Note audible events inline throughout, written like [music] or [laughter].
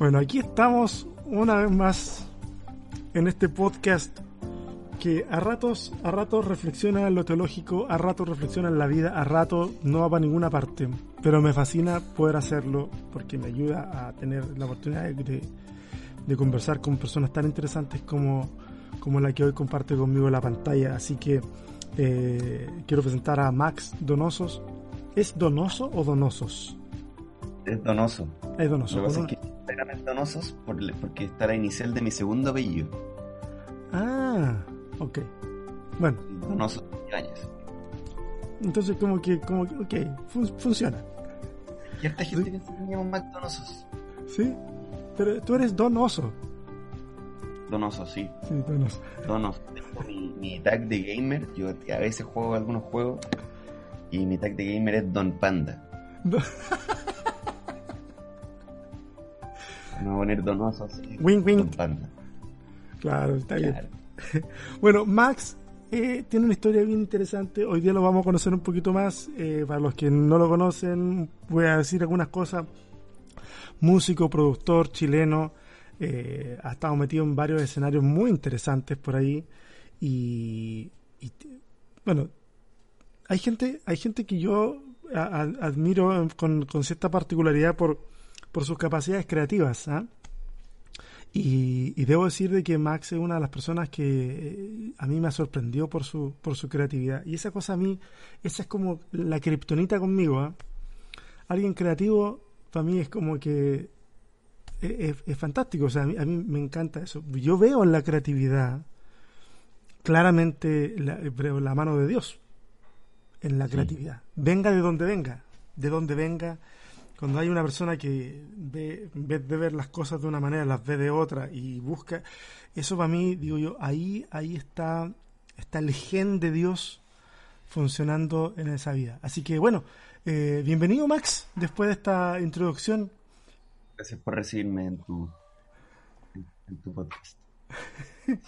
Bueno, aquí estamos una vez más en este podcast que a ratos, a ratos reflexiona en lo teológico, a ratos reflexiona en la vida, a ratos no va para ninguna parte. Pero me fascina poder hacerlo porque me ayuda a tener la oportunidad de, de conversar con personas tan interesantes como, como la que hoy comparte conmigo la pantalla. Así que eh, quiero presentar a Max Donosos. ¿Es Donoso o Donosos? Es Donoso. Es Donoso. Lo que pasa es que Instagram es Donosos por- porque está la inicial de mi segundo apellido. Ah, ok. Bueno, Donoso Ibáñez. entonces como que, como que, ok, fun- funciona. Y esta gente que se Mac Donosos. ¿Sí? Pero tú eres Donoso. Donoso, sí. Sí, Donoso. Donoso. Tengo mi, mi tag de gamer. Yo a veces juego algunos juegos. Y mi tag de gamer es Don Panda. Do- [laughs] Me voy a poner Donoso. Wing, wing. Claro, está bien. [laughs] Bueno, Max eh, tiene una historia bien interesante. Hoy día lo vamos a conocer un poquito más. Eh, para los que no lo conocen, voy a decir algunas cosas. Músico, productor chileno. eh, ha estado metido en varios escenarios muy interesantes por ahí. Y, bueno, hay gente, hay gente que yo a- a- admiro con, con cierta particularidad por, por sus capacidades creativas. ¿ah? Y, y debo decir de que Max es una de las personas que eh, a mí me sorprendió por su, por su creatividad. Y esa cosa a mí, esa es como la kriptonita conmigo. ¿ah? Alguien creativo para mí es como que es, es- es fantástico. O sea, a mí, a mí me encanta eso. Yo veo en la creatividad claramente la, veo la mano de Dios en la Sí. creatividad. Venga de donde venga, de donde venga. Cuando hay una persona que ve, en vez de ver las cosas de una manera, las ve de otra y busca, eso para mí, digo yo, ahí, ahí está, está el gen de Dios funcionando en esa vida. Así que bueno, eh, bienvenido Max, después de esta introducción. Gracias por recibirme en tu, en, en tu podcast. [laughs]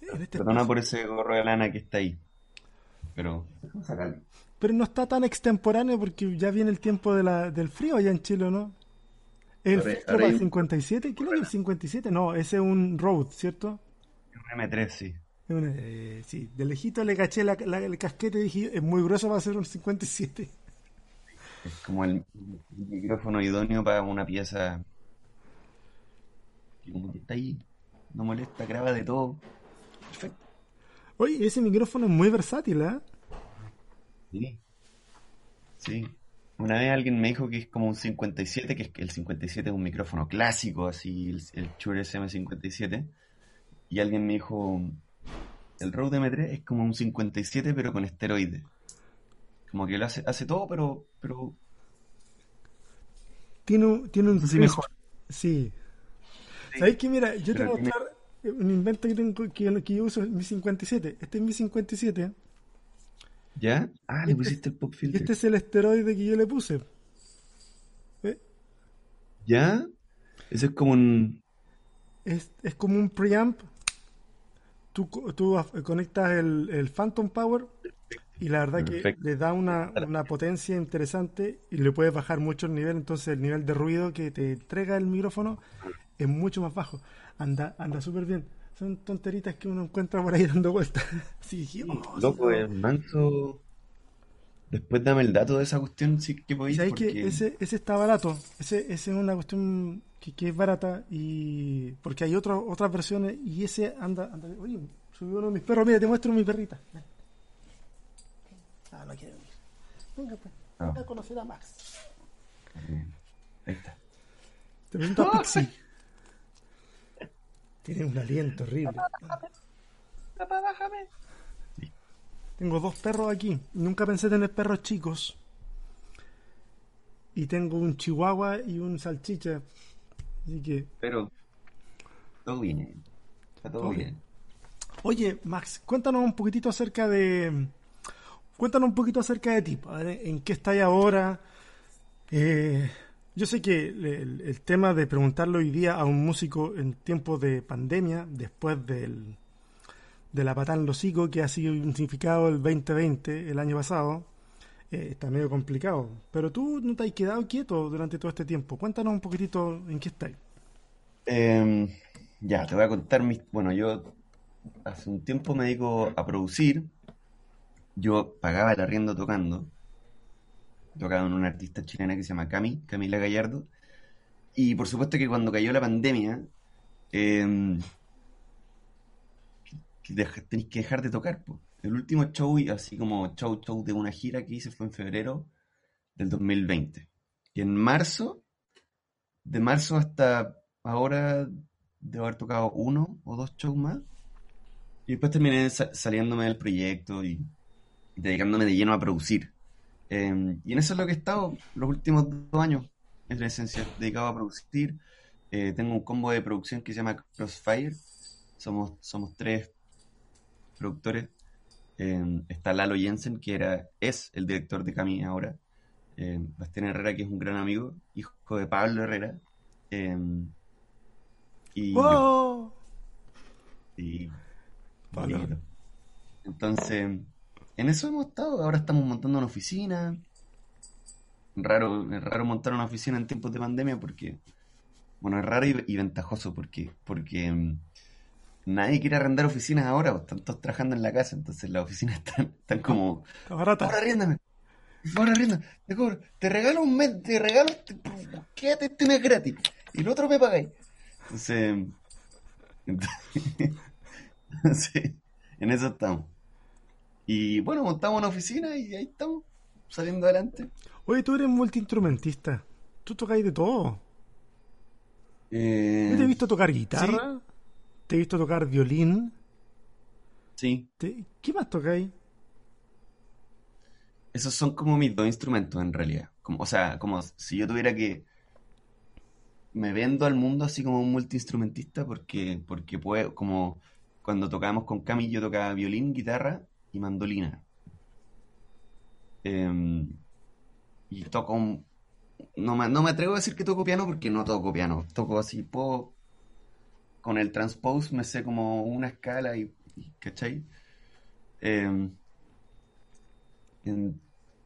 En este Perdona por ese gorro de lana que está ahí. Pero, sacarlo. Pero no está tan extemporáneo porque ya viene el tiempo de la, del frío allá en Chile, ¿o ¿no? ¿El Ahora- filtro ahora para el un- 57? ¿Qué es el 57? No, ese es un Road, ¿cierto? Un M3, sí. Es un, eh, sí, de lejito le caché la, la- el casquete y dije, es muy grueso para ser un 57. Es como el, micrófono idóneo para una pieza que como que está ahí, no molesta, graba de todo. Perfecto. Oye, ese micrófono es muy versátil, ¿eh? Sí. Sí. Una vez alguien me dijo que es como un 57, que es que el 57 es un micrófono clásico, así, el, el Shure SM57. Y alguien me dijo, el Rode M3 es como un 57 pero con esteroides. Como que lo hace, hace todo, pero, pero Tiene un, tiene un Sí, mejor. Sí. Sí. ¿Sabéis que mira, yo te voy a tiene- mostrar un invento que tengo que, que yo uso, es mi 57. Este es mi 57. ¿Ya? Ah, le Este- pusiste el pop filter. este es el esteroide que yo le puse. ¿Eh? ¿Ya? Eso es como un... Es, es como un preamp. Tú, tú conectas el, el Phantom Power y la verdad que le da una, una potencia interesante y le puedes bajar mucho el nivel. Entonces el nivel de ruido que te entrega el micrófono es mucho más bajo. Anda, anda súper bien. Son tonteritas que uno encuentra por ahí dando vueltas. [laughs] Oh, Loco, sí, el manso... Después dame el dato de esa cuestión, si que podéis, sabéis que porque... ese, ese está barato. Ese, ese es una cuestión que, que es barata y porque hay otro- otras versiones y ese anda, anda. Oye, subió uno de mis perros. Mira, te muestro mi perrita. Ven. Ah, no quiere venir. Venga, pues. Ah. Venga a conocer a Max. Bien. Ahí está. Te presento a [laughs] Pixie. Tiene un aliento horrible. Tengo dos perros aquí. Nunca pensé tener perros chicos. Y tengo un chihuahua y un salchicha. Así que, Pero... Todo bien. Está todo Todo bien. oye, Max, cuéntanos un poquitito acerca de. Cuéntanos un poquito acerca de ti. a ver, ¿En qué estáis ahora? Eh, yo sé que el, el- tema de preguntarle hoy día a un músico en tiempos de pandemia, después del, de la los hocico que ha sido significado el 2020, el año pasado, eh, está medio complicado. Pero tú no te has quedado quieto durante todo este tiempo. Cuéntanos un poquitito en qué estáis. Em, ya, te voy a contar mis... Bueno, yo hace un tiempo me dedico a producir. Yo pagaba el arriendo tocando. Tocaba en una artista chilena que se llama Cami, Camila Gallardo. Y por supuesto que cuando cayó la pandemia, em, tenéis que dejar de tocar. po. El último show, así como show, show de una gira que hice fue en febrero del 2020. Y en marzo, de marzo hasta ahora, debo haber tocado uno o dos shows más. Y después terminé sa- saliéndome del proyecto y dedicándome de lleno a producir. Eh, y en eso es lo que he estado los últimos dos años, en la esencia, dedicado a producir. Eh, tengo un combo de producción que se llama Crossfire. Somos, somos tres productores. Eh, está Lalo Jensen, que era, es el director de Cami ahora. Eh, Bastián Herrera, que es un gran amigo, hijo de Pablo Herrera. Y. Y Pablo. Entonces, en eso hemos estado. Ahora estamos montando una oficina. Raro, es raro montar una oficina en tiempos de pandemia porque, bueno, es raro y, y ventajoso porque, porque mm, nadie quiere arrendar oficinas ahora, pues, están todos trabajando en la casa, entonces las oficinas [laughs] están, están como, barata. ahora arriéndame, ahora arriéndame, te cobro, te regalo un mes, te regalo, quédate este mes gratis, y el otro me pagáis. Entonces, [laughs] sí, en eso estamos. Y bueno, montamos una oficina y ahí estamos, saliendo adelante. Oye, tú eres multiinstrumentista. Tú tocáis de todo. Yo te he Eh, visto tocar guitarra, te he visto tocar violín. sí, te- ¿Qué más tocáis? esos son como mis dos instrumentos en realidad. Como, o sea, como si yo tuviera que... Me vendo al mundo así como un multiinstrumentista porque, porque puedo, como cuando tocábamos con Cami, yo tocaba violín, guitarra y mandolina. Em, y toco No me, no me atrevo a decir que toco piano porque no toco piano. Toco así, puedo... Con el transpose me sé como una escala y... y- ¿Cachai? En-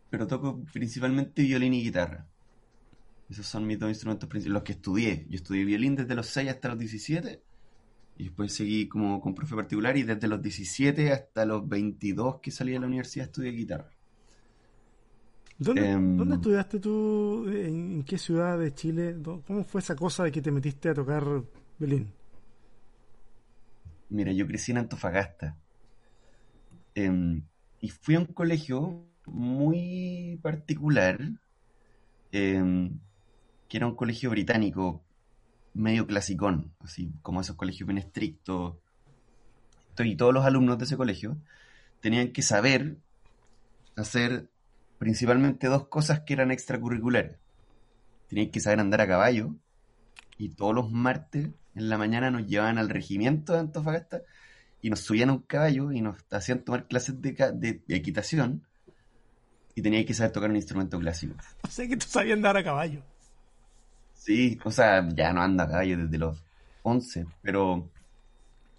pero toco principalmente violín y guitarra. Esos son mis dos instrumentos principales, los que estudié. Yo estudié violín desde los 6 hasta los 17 y después seguí como con profe particular y desde los 17 hasta los 22 que salí de la universidad estudié guitarra. ¿Dónde, Em, dónde estudiaste tú? ¿En, qué ciudad de Chile? ¿Dó- ¿Cómo fue esa cosa de que te metiste a tocar violín? Mira, yo crecí en Antofagasta em, y fui a un colegio muy particular, em, que era un colegio británico, medio clasicón, así como esos colegios bien estrictos. Y todos los alumnos de ese colegio tenían que saber hacer principalmente dos cosas que eran extracurriculares. Tenían que saber andar a caballo y todos los martes en la mañana nos llevaban al regimiento de Antofagasta y nos subían a un caballo y nos hacían tomar clases de, de- de equitación y tenía que saber tocar un instrumento clásico. [laughs] O sea que tú sabías andar a caballo. Sí, o sea, ya no anda a desde los 11, pero,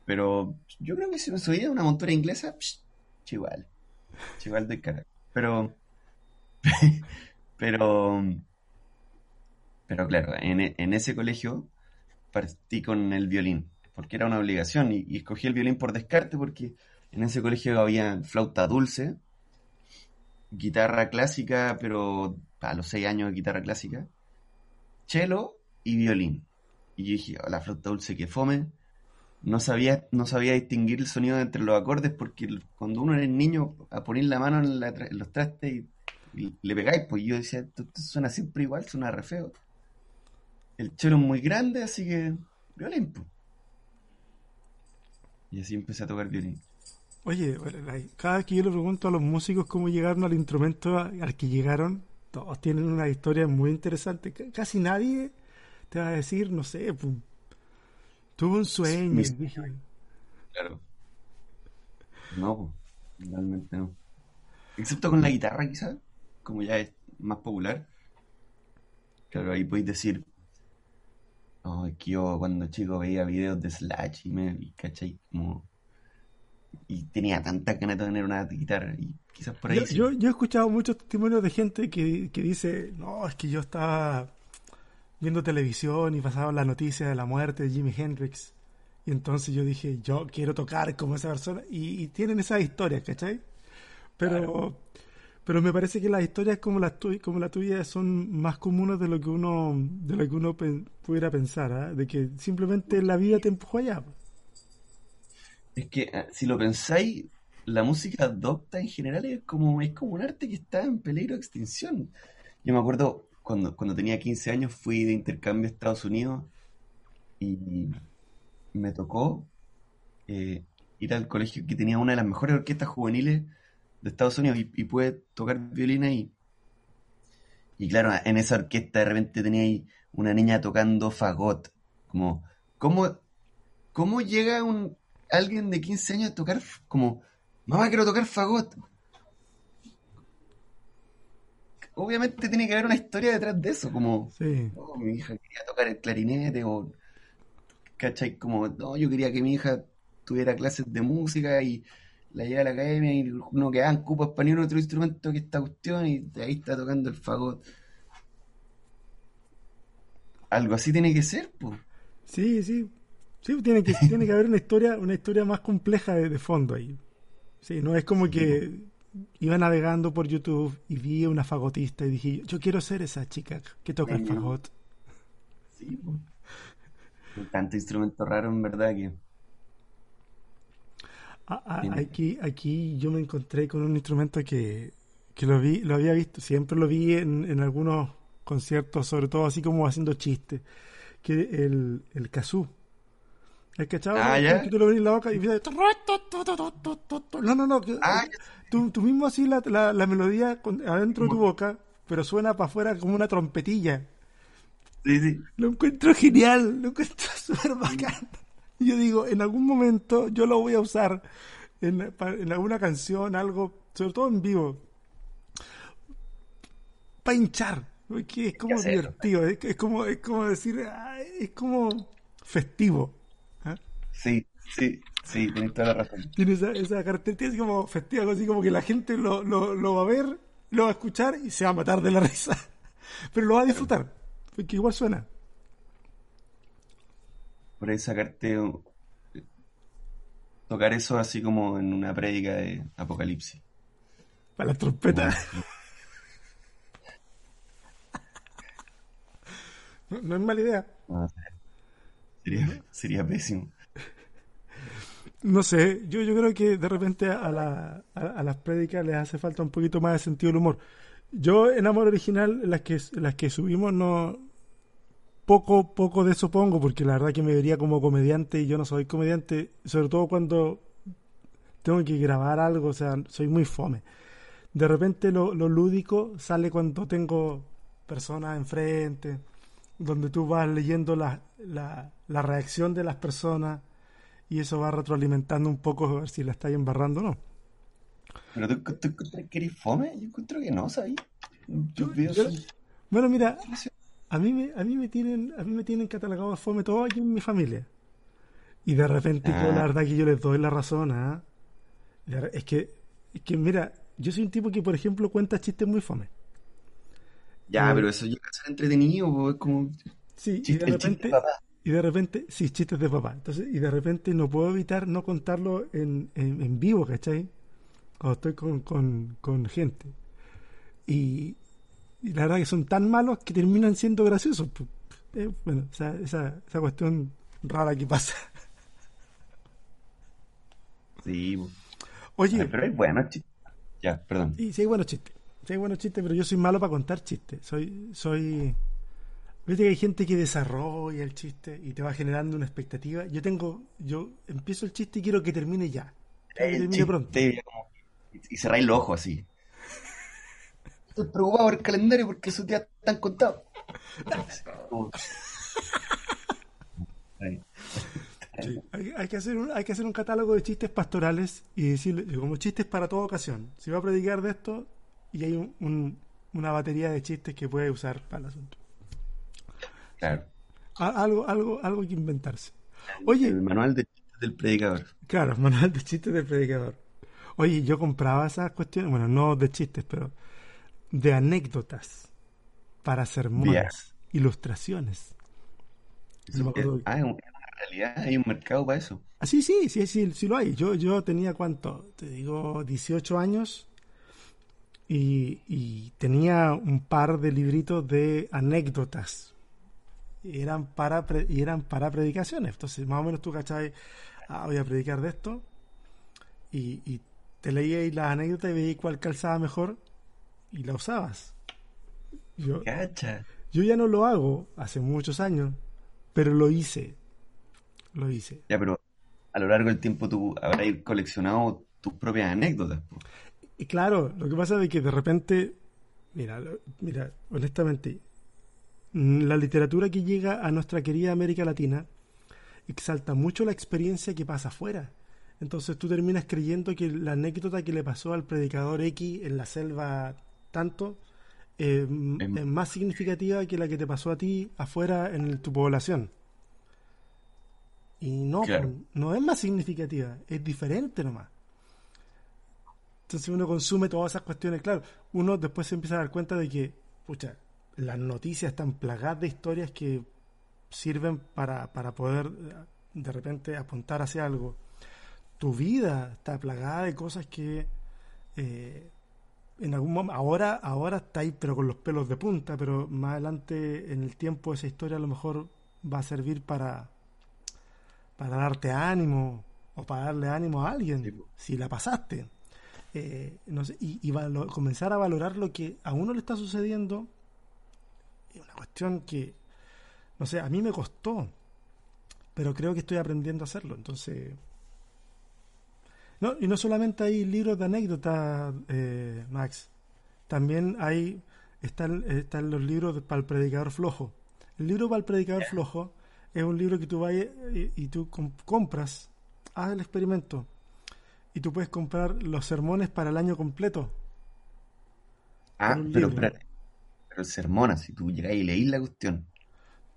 pero yo creo que si me subía una montura inglesa, psh, chival, chival de cara. Pero, [laughs] pero, pero claro, en, e- en ese colegio partí con el violín, porque era una obligación y, y escogí el violín por descarte porque en ese colegio había flauta dulce, guitarra clásica, pero a los 6 años de guitarra clásica cello y violín. Y yo dije, "Oh, la flauta dulce que fome. No sabía, no sabía distinguir el sonido entre los acordes porque cuando uno era niño a poner la mano en, la en los trastes y, le pegáis, pues yo decía, esto, suena siempre igual, suena re feo. El cello es muy grande, así que violín, pues. Y así empecé a tocar violín. Oye, cada vez que yo le pregunto a los músicos cómo llegaron al instrumento al que llegaron, todos tienen una historia muy interesante. C- Casi nadie te va a decir, no sé, pu, tuve un sueño. Claro. No, realmente no. Excepto con la guitarra, quizás, como ya es más popular. Claro, ahí podéis decir, oh, es que yo cuando chico veía videos de Slash y me, y, ¿cachai? Como, y tenía tantas ganas de tener una guitarra y quizás por ahí yo, sí. yo, yo he escuchado muchos testimonios de gente que, que dice, no, es que yo estaba viendo televisión y pasaban la noticia de la muerte de Jimi Hendrix. Y entonces yo dije, yo quiero tocar como esa persona. Y, tienen esas historias, ¿cachai? Pero, pero me parece que las historias como las, como la tuya son más comunes de lo que uno, de lo que uno pudiera pensar, ¿ah? de que simplemente la vida te empujó allá. Es que ah, si lo pensáis, la música adopta en general es como, es como un arte que está en peligro de extinción. Yo me acuerdo cuando, cuando tenía 15 años fui de intercambio a Estados Unidos y me tocó eh, ir al colegio que tenía una de las mejores orquestas juveniles de Estados Unidos y, pude tocar violín ahí. Y claro, en esa orquesta de repente tenía ahí una niña tocando fagot. Como, ¿cómo, cómo llega un, alguien de 15 años a tocar como mamá, quiero tocar fagot. Obviamente tiene que haber una historia detrás de eso, como, oh, mi hija quería tocar el clarinete, o, ¿cachai? Como, no, yo quería que mi hija tuviera clases de música y la lleva a la academia y no quedaban cupos para ni un otro instrumento que esta cuestión y ahí está tocando el fagot. Algo así tiene que ser, pues. Sí, sí. Sí, tiene que, tiene que haber una historia, una historia más compleja de fondo ahí. Sí, no es como que iba navegando por YouTube y vi a una fagotista y dije, yo quiero ser esa chica que toca el fagot. Sí, tanto instrumento raro en verdad que... Ah, ah, aquí, aquí yo me encontré con un instrumento que, que lo vi, lo había visto, siempre lo vi en, en algunos conciertos, sobre todo así como haciendo chistes, que el, el kazoo. ¿Has cachado? Ah, ya. Que tú lo ves en la boca y No, no, no. Ah, tú, tú, mismo así la, la, la melodía adentro de tu boca, pero suena para afuera como una trompetilla. Sí, sí. Lo encuentro genial, lo encuentro [laughs] súper bacán. Y yo digo, en algún momento yo lo voy a usar en, en alguna canción, algo, sobre todo en vivo, para hinchar. Porque es como divertido, es, es, como, es como decir, es como festivo. Sí, sí, sí, tienes toda la razón. Tiene esa, esa característica así como festiva, así como que la gente lo, lo, lo, va a ver, lo va a escuchar y se va a matar de la [laughs] risa. Pero lo va a disfrutar, porque igual suena. Por ahí sacarte. Tocar eso así como en una prédica de Apocalipsis. Para la trompeta. [laughs] No, es mala idea. sería, sería pésimo. No sé, yo, yo creo que de repente a, la, a, las prédicas les hace falta un poquito más de sentido del humor. Yo en Amor Original, las que, las que subimos, no poco, poco de eso pongo, porque la verdad que me vería como comediante y yo no soy comediante, sobre todo cuando tengo que grabar algo, o sea, soy muy fome. De repente lo, lo lúdico sale cuando tengo personas enfrente, donde tú vas leyendo la, la, la reacción de las personas y eso va retroalimentando un poco a ver si la estáis embarrando o no. ¿Pero tú, tú, que eres fome? Yo encuentro que no, ¿sabes? Yo, bueno, mira, a mí, me, a, mí me tienen, a mí me tienen catalogado de fome todo aquí en mi familia. Y de repente, la ah. verdad que yo les doy la razón, ¿ah? Es que, es que, mira, yo soy un tipo que, por ejemplo, cuenta chistes muy fome. Ya, pero eso llega a ser entretenido, es como... Sí, y de repente, y de repente, sí, chistes de papá. Entonces, y de repente no puedo evitar no contarlo en, en, vivo, ¿cachai? Cuando estoy con, con, con gente. Y, la verdad que son tan malos que terminan siendo graciosos. Eh, bueno, esa, esa, esa cuestión rara que pasa. [laughs] Sí. Oye. Pero hay buenos chistes. Ya, perdón. Sí, sí hay buenos chistes. Sí hay buenos chistes, pero yo soy malo para contar chistes. Soy, soy Viste que hay gente que desarrolla el chiste y te va generando una expectativa. Yo tengo, yo empiezo el chiste y quiero que termine ya. Que termine pronto. Y cerráis los ojos así. Estoy preocupado por el calendario porque esos días están contados. hay, que hacer un, hay que hacer un catálogo de chistes pastorales y decirle, como chistes para toda ocasión. Si va a predicar de esto, y hay una batería de chistes que puede usar para el asunto. Claro. Algo, algo, algo que inventarse. Oye. El manual de chistes del predicador. Claro, el manual de chistes del predicador. Oye, yo compraba esas cuestiones, bueno, no de chistes, pero de anécdotas para sermones. ilustraciones. Eso me acuerdo. ah, en realidad hay un mercado para eso. Ah, sí, sí, sí, sí, sí lo hay. Yo, yo tenía cuánto, te digo, 18 años y, y tenía un par de libritos de anécdotas. Y eran para, pre- y eran para predicaciones. Entonces, más o menos tú, ¿cachai? Ah, voy a predicar de esto. Y, y te leías las anécdotas y veías cuál calzaba mejor y la usabas. Yo, Cacha. yo ya no lo hago hace muchos años, pero lo hice. Lo hice. Ya, pero a lo largo del tiempo tú habrás coleccionado tus propias anécdotas. Y claro, lo que pasa es que de repente, mira, mira, honestamente, la literatura que llega a nuestra querida América Latina exalta mucho la experiencia que pasa afuera. Entonces tú terminas creyendo que la anécdota que le pasó al predicador X en la selva tanto eh, m- Em. es más significativa que la que te pasó a ti afuera en tu población. Y no, Claro. pues, no es más significativa, es diferente nomás. Entonces uno consume todas esas cuestiones, claro, uno después se empieza a dar cuenta de que, pucha, las noticias están plagadas de historias que sirven para, para poder eh, de repente apuntar hacia algo. Tu vida está plagada de cosas que eh, en algún momento, ahora, ahora está ahí pero con los pelos de punta, pero más adelante en el tiempo esa historia a lo mejor va a servir para, para darte ánimo o para darle ánimo a alguien, Sí, si la pasaste. Eh, no sé, y, y valo- comenzar a valorar lo que a uno le está sucediendo es una cuestión que, no sé, a mí me costó, pero creo que estoy aprendiendo a hacerlo. Entonces, no, y no solamente hay libros de anécdotas, eh, Max, también hay, están, están los libros de- para el predicador flojo. El libro para el predicador flojo es un libro que tú vayas y, y tú com- compras, haz el experimento, y tú puedes comprar los sermones para el año completo. Ah, pero espérate. Pero el sermón, así tú llegás y leís la cuestión.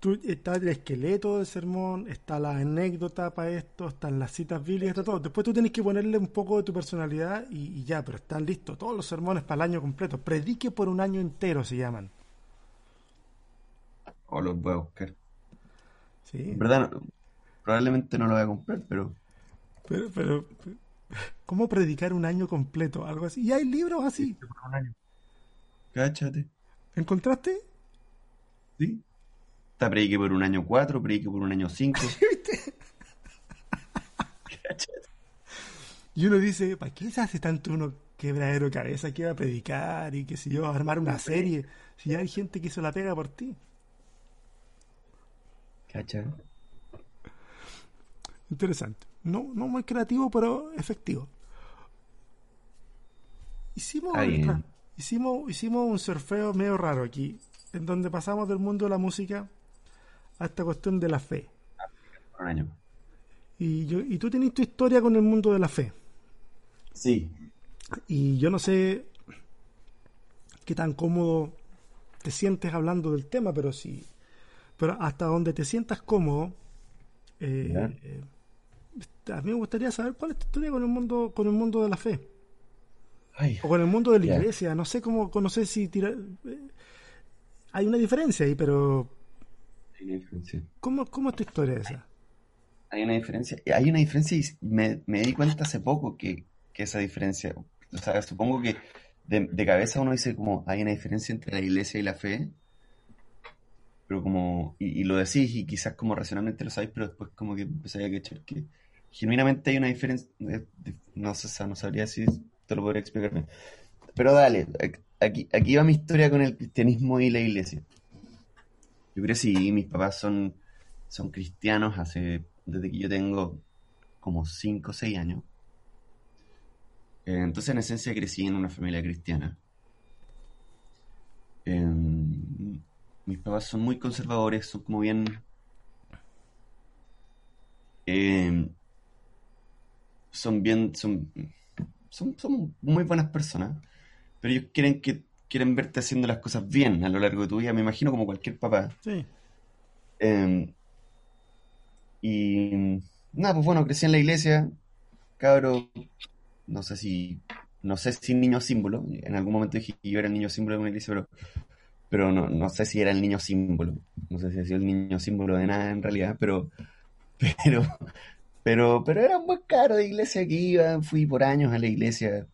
Tú, está el esqueleto del sermón, está la anécdota para esto, están las citas bíblicas, está todo. Después tú tienes que ponerle un poco de tu personalidad y, y ya, pero están listos todos los sermones para el año completo. Predique por un año entero se llaman. O los voy a buscar. Sí, En verdad, no- probablemente no lo voy a comprar, pero pero, pero, ¿cómo predicar un año completo? Algo así. Y hay libros así. por un año. Cáchate. ¿Encontraste? ¿Sí? Está predique por un año 4, predique por un año 5. Cáchate. [laughs] [laughs] Y uno dice, ¿para qué se hace tanto uno quebradero de cabeza que va a predicar y que si yo, a armar una serie? Si ya hay gente que se la pega por ti. Cáchate. Interesante. No, no muy creativo, pero efectivo. Hicimos, nuestra- hicimos, hicimos un surfeo medio raro aquí, en donde pasamos del mundo de la música a esta cuestión de la fe. Por un año. Y, yo, y tú tenés tu historia con el mundo de la fe. Sí. Y yo no sé qué tan cómodo te sientes hablando del tema, pero sí. Pero hasta donde te sientas cómodo, eh, eh, a mí me gustaría saber cuál es tu historia con el mundo, con el mundo de la fe. Ay, O con el mundo de la iglesia. No sé cómo, no sé si tirar. eh, hay una diferencia ahí, pero hay una diferencia. ¿cómo, cómo es tu historia esa? Hay una diferencia. Hay una diferencia y me, me di cuenta hace poco que, que esa diferencia. O sea, supongo que de, de cabeza uno dice como hay una diferencia entre la iglesia y la fe. Pero como. Y, y lo decís y quizás como racionalmente lo sabéis, pero después como que empezáis a cachar que genuinamente hay una diferencia. de- no sé, o sea, no sabría si lo podría explicar bien. Pero dale, aquí, aquí va mi historia con el cristianismo y la iglesia. Yo crecí, mis papás son, son cristianos hace, desde que yo tengo como 5 o 6 años. Eh, entonces, en esencia, crecí en una familia cristiana. Em, mis papás son muy conservadores, son como bien... em, son bien, son, son, son muy buenas personas, pero ellos quieren que quieren verte haciendo las cosas bien a lo largo de tu vida, me imagino como cualquier papá. Sí. Eh, y nada, pues bueno, crecí en la iglesia, cabro, no sé si, no sé si niño símbolo, en algún momento dije que yo era el niño símbolo de una iglesia, pero pero no, no sé si era el niño símbolo. No sé si ha sido el niño símbolo de nada en realidad, pero, [laughs] pero, pero, pero era un buen caro de iglesia que iba, fui por años a la iglesia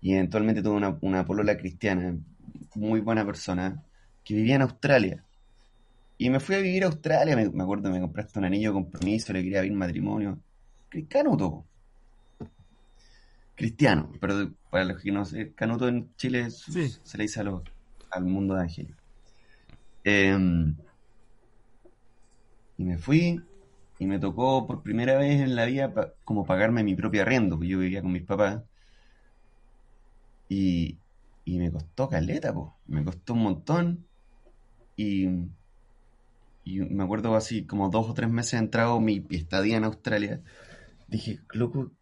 y eventualmente tuve una, una polola cristiana, muy buena persona, que vivía en Australia. Y me fui a vivir a Australia, me, me acuerdo, me compraste un anillo de compromiso, le quería abrir matrimonio. Canuto. Cristiano, pero para los que no sé, Canuto en Chile Sí. se le dice a los- al mundo de Angelio. Em, y me fui y me tocó por primera vez en la vida como pagarme mi propio arriendo, porque yo vivía con mis papás. Y, y me costó caleta, po. Me costó un montón. Y, y me acuerdo así, como dos o tres meses entrado mi estadía en Australia. Dije, loco,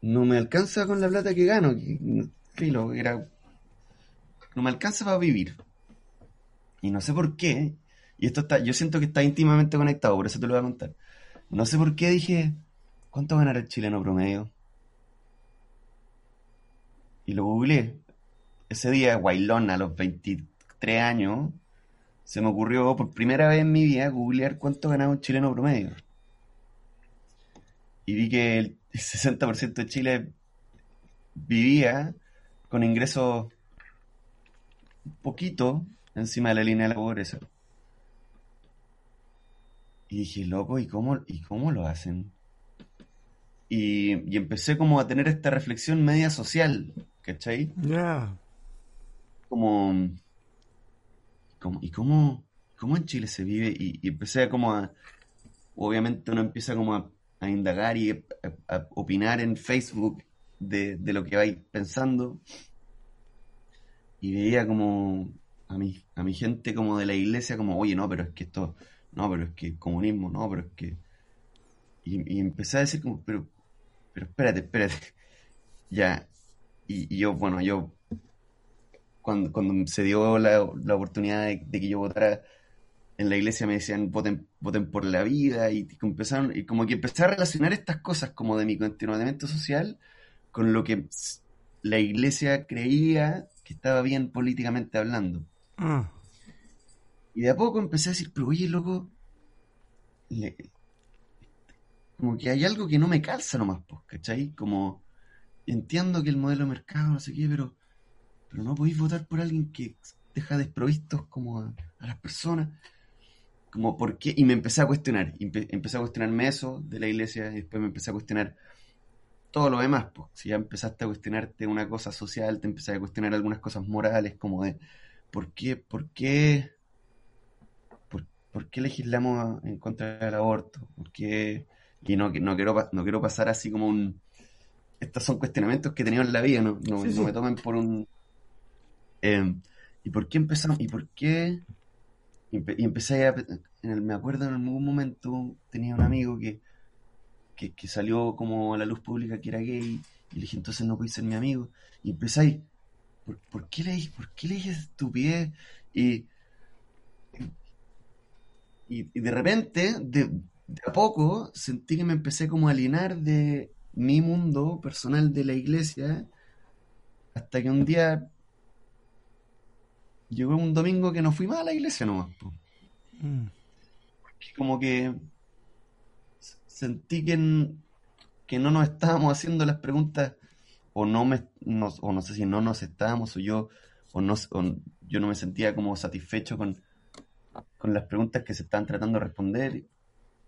no me alcanza con la plata que gano. Filo, era. No me alcanza para vivir. Y no sé por qué. Y esto está, yo siento que está íntimamente conectado, por eso te lo voy a contar. No sé por qué dije, ¿cuánto ganará el chileno promedio? Y lo googleé. Ese día, Guailón, a los 23 años, se me ocurrió por primera vez en mi vida googlear cuánto ganaba un chileno promedio. Y vi que el 60% de Chile vivía con ingresos poquito encima de la línea de la pobreza. Y dije, loco, ¿y cómo, y cómo lo hacen? Y, y empecé como a tener esta reflexión media social, ¿cachai? Ya. Como, como- ¿y cómo, cómo en Chile se vive? Y, y empecé a como a, obviamente uno empieza como a, a indagar y a, a opinar en Facebook de, de lo que vais pensando. Y veía como a mi, a mi gente como de la iglesia como, oye, no, pero es que esto, no, pero es que comunismo, no, pero es que... Y, y empecé a decir como, pero, pero espérate, espérate. [laughs] Ya. Y, y yo, bueno, yo cuando, cuando se dio la, la oportunidad de, que yo votara en la iglesia me decían voten, voten por la vida y, empezaron y como que empecé a relacionar estas cosas como de mi continuamiento social con lo que la iglesia creía que estaba bien políticamente hablando. Ah. Y de a poco empecé a decir, pero oye, loco, le- como que hay algo que no me calza nomás, pues, ¿cachai? Como entiendo que el modelo de mercado, no sé qué, pero, pero no podéis votar por alguien que deja desprovistos como a, las personas. Como por qué, y me empecé a cuestionar, empe- empecé a cuestionarme eso de la iglesia, y después me empecé a cuestionar todo lo demás, pues. Si ya empezaste a cuestionarte una cosa social, te empecé a cuestionar algunas cosas morales, como de ¿por qué, por qué, por, qué legislamos en contra del aborto? ¿Por qué? Y no, no quiero, no quiero pasar así como un... Estos son cuestionamientos que he tenido en la vida, no, no, Sí, no sí. me tomen por un... eh, ¿y por qué empezamos? ¿Y por qué? Y, empe- y empecé a... En el, me acuerdo en algún momento tenía un amigo que, que, que salió como a la luz pública que era gay y le dije, entonces no puedes ser mi amigo. Y empecé ahí, ¿por, por qué le, por qué le dije estupidez? Y, y, y de repente, de, de a poco, sentí que me empecé como a alienar de mi mundo personal de la iglesia, hasta que un día llegó un domingo que no fui más a la iglesia nomás. Mm. Como que sentí que, que no nos estábamos haciendo las preguntas, o no me, no- o no sé si no nos estábamos, o yo, o no, o yo no me sentía como satisfecho con, con las preguntas que se estaban tratando de responder,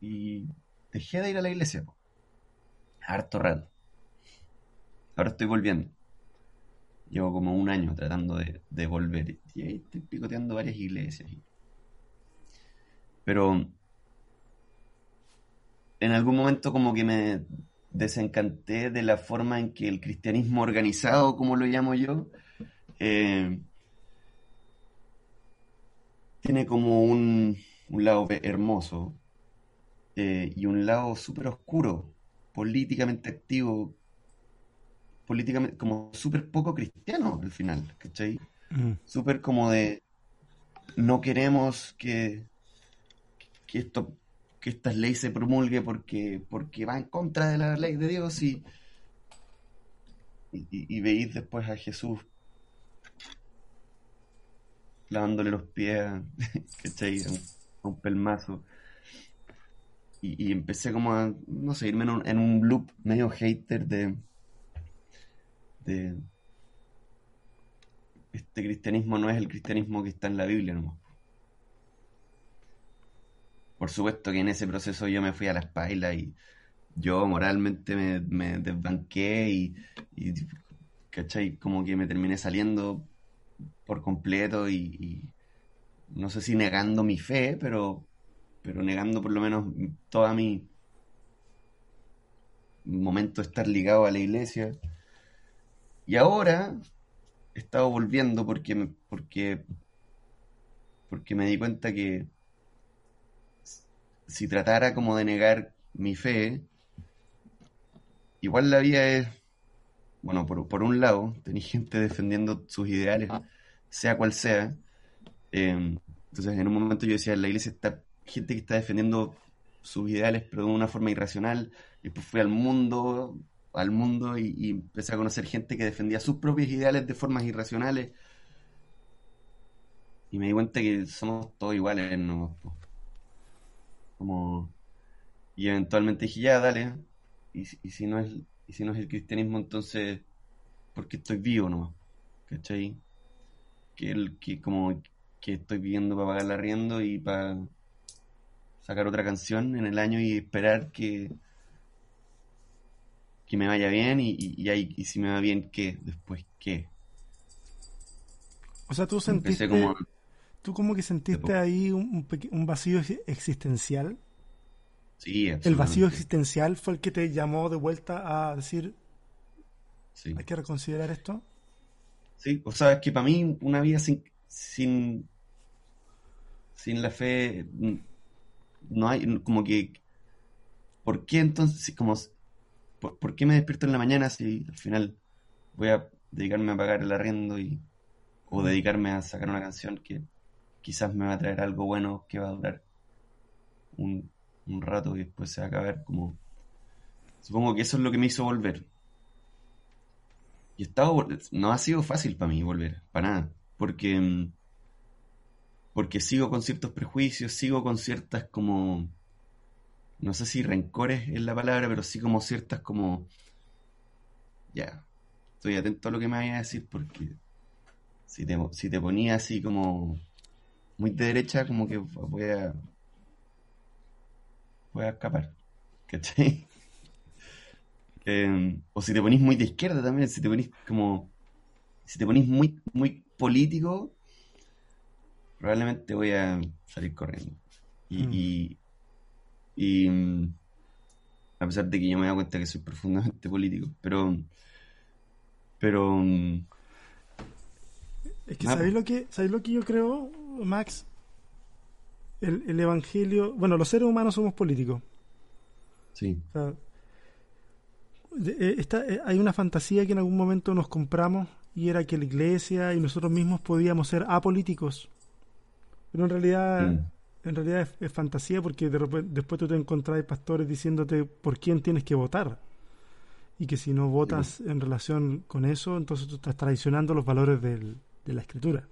y dejé de ir a la iglesia, harto rato. Ahora estoy volviendo. Llevo como un año tratando de, volver, y ahí estoy picoteando varias iglesias. Pero en algún momento como que me desencanté de la forma en que el cristianismo organizado, como lo llamo yo, eh, tiene como un, un lado hermoso eh, y un lado súper oscuro, políticamente activo, políticamente como súper poco cristiano al final, ¿cachai? Mm. Súper como de no queremos que, que esto que esta ley se promulgue porque, porque va en contra de la ley de Dios y, y, y veis después a Jesús lavándole los pies, [laughs] ¿cachai? Un, un pelmazo. Y, y empecé como a, no sé, irme en un, en loop medio hater de, de... Este cristianismo no es el cristianismo que está en la Biblia nomás. Por supuesto que en ese proceso yo me fui a la espalda y yo moralmente me, me desbanqué y, y, ¿cachai? Como que me terminé saliendo por completo y, no sé si negando mi fe, pero, pero negando por lo menos toda mi momento de estar ligado a la iglesia. Y ahora he estado volviendo porque porque, porque me di cuenta que si tratara como de negar mi fe, igual la vida es, bueno, por, por un lado, tenéis gente defendiendo sus ideales, sea cual sea. Eh, entonces, en un momento yo decía, la iglesia está gente que está defendiendo sus ideales, pero de una forma irracional. Y después fui al mundo, al mundo y, empecé a conocer gente que defendía sus propios ideales de formas irracionales. Y me di cuenta que somos todos iguales, ¿no? Como... Y eventualmente dije, ya, dale. Y si no es, y si no es el cristianismo, entonces, porque estoy vivo, ¿no? ¿Cachai? Que, el, que como que estoy viviendo para pagar el arriendo y para sacar otra canción en el año y esperar que, que me vaya bien y, y, y ahí, y si me va bien, ¿qué? Después, ¿qué? O sea, tú sentiste, como... tú como que sentiste ahí un, un vacío ex- existencial. Sí, El vacío existencial fue el que te llamó de vuelta a decir, Sí. hay que reconsiderar esto. Sí, o sea, es que para mí una vida sin, sin, sin la fe mm, no hay, como que, ¿por qué entonces, como, por, por qué me despierto en la mañana si al final voy a dedicarme a pagar el arriendo y, o dedicarme a sacar una canción que quizás me va a traer algo bueno que va a durar un, un rato y después se va a acabar como, supongo que eso es lo que me hizo volver. Y he estado, no ha sido fácil para mí volver, para nada, porque, mm, porque sigo con ciertos prejuicios, sigo con ciertas como, no sé si rencores es la palabra, pero sí como ciertas como, ya, estoy atento a lo que me vayas a decir porque si te, si te ponía así como muy de derecha, como que voy a, voy a escapar, ¿cachai? Eh, o si te ponís muy de izquierda también, si te ponís como, si te ponís muy, muy político, probablemente voy a salir corriendo. Y, Mm. y, y, mm, a pesar de que yo me doy cuenta que soy profundamente político, pero, pero, mm, Es que Ah, ¿sabéis lo que, ¿sabéis lo que yo creo, Max? El, el evangelio, bueno, los seres humanos somos políticos. sí, O sea, eh, eh, hay una fantasía que en algún momento nos compramos y era que la iglesia y nosotros mismos podíamos ser apolíticos. Pero en realidad, Mm. en realidad es, es fantasía porque de repente, después tú te encontrás pastores diciéndote por quién tienes que votar. Y que si no votas en relación con eso, entonces tú estás traicionando los valores del- de la escritura.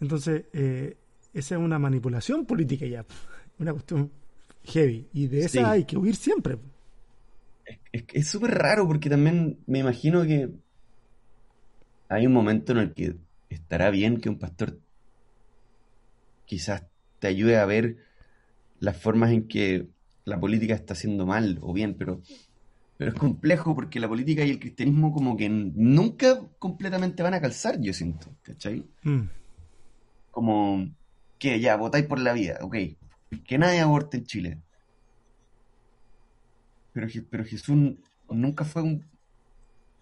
Entonces, eh, esa es una manipulación política ya, [laughs] una cuestión heavy. Y de esa Sí. hay que huir siempre. Es es súper raro porque también me imagino que hay un momento en el que estará bien que un pastor quizás te ayude a ver las formas en que la política está haciendo mal o bien, pero, pero es complejo porque la política y el cristianismo como que nunca completamente van a calzar, yo siento, ¿cachai? Mm. Como que ya, votáis por la vida, ok, que nadie aborte en Chile. Pero, pero Jesús nunca fue un,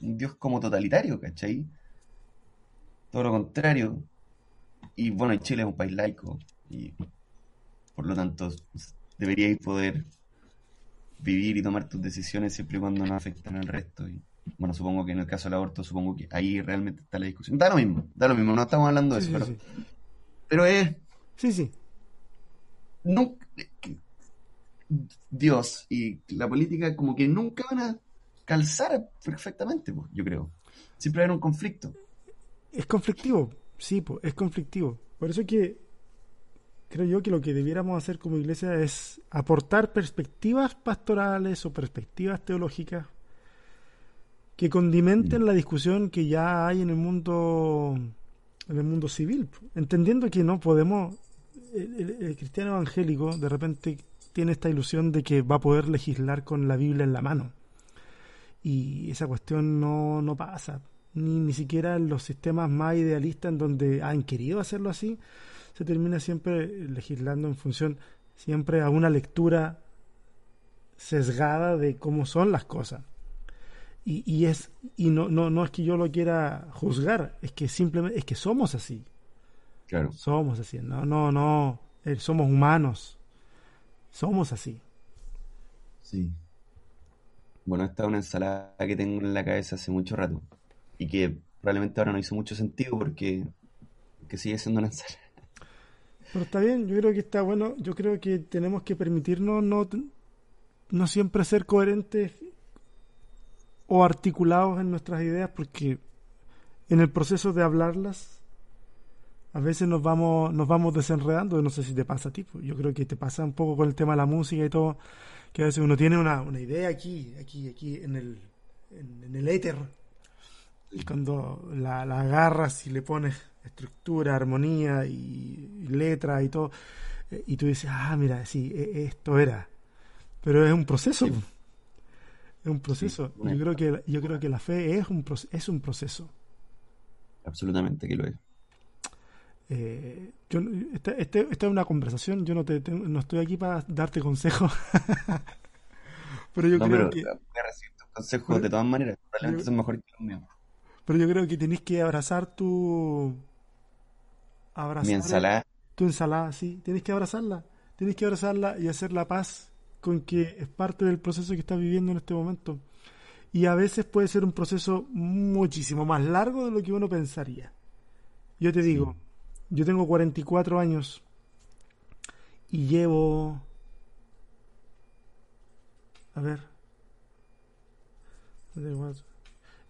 un Dios como totalitario, ¿cachai? Todo lo contrario. Y bueno, Chile es un país laico y por lo tanto deberíais poder vivir y tomar tus decisiones siempre y cuando no afecten al resto. Y bueno, supongo que en el caso del aborto, supongo que ahí realmente está la discusión. Da lo mismo, da lo mismo, no estamos hablando de Sí, eso, sí, pero, sí. pero es Sí, sí. nunca, Dios y la política como que nunca van a calzar perfectamente, pues, yo creo. Siempre va a haber un conflicto. Es conflictivo. Sí, pues, es conflictivo. Por eso que creo yo que lo que debiéramos hacer como iglesia es aportar perspectivas pastorales o perspectivas teológicas que condimenten la discusión que ya hay en el mundo en el mundo civil, entendiendo que no podemos el, cristiano evangélico de repente tiene esta ilusión de que va a poder legislar con la Biblia en la mano y esa cuestión no, no pasa ni, ni siquiera en los sistemas más idealistas en donde han querido hacerlo así se termina siempre legislando en función siempre a una lectura sesgada de cómo son las cosas y, y es y no, no, no es que yo lo quiera juzgar, es que simplemente es que somos así. Claro. Somos así, no, no, no, eh, somos humanos. Somos así. Sí. Bueno, esta es una ensalada que tengo en la cabeza hace mucho rato y que probablemente ahora no hizo mucho sentido porque que sigue siendo una ensalada. Pero está bien, yo creo que está bueno, yo creo que tenemos que permitirnos no, no siempre ser coherentes o articulados en nuestras ideas porque en el proceso de hablarlas a veces nos vamos nos vamos desenredando no sé si te pasa a ti pues yo creo que te pasa un poco con el tema de la música y todo que a veces uno tiene una, una idea aquí aquí aquí en el en, el éter y cuando la, la, agarras y le pones estructura armonía y, letra y todo eh, y tú dices ah mira sí e, esto era pero es un proceso es un proceso. yo, creo que, yo creo que la fe es un, es un proceso. Absolutamente que lo es. Eh, yo, esta, este, esta, es una conversación, yo no, te, no estoy aquí para darte consejos. [laughs] pero yo creo que... Voy a recibir tus consejos de todas maneras, probablemente son mejores que los míos. Pero yo creo que tenés que abrazar tu... Abrazar Mi ensalada. Tu ensalada, sí. Tienes que abrazarla. Tienes que abrazarla y hacer la paz con que es parte del proceso que estás viviendo en este momento. Y a veces puede ser un proceso muchísimo más largo de lo que uno pensaría. Yo te digo, yo tengo 44 años y llevo... A ver.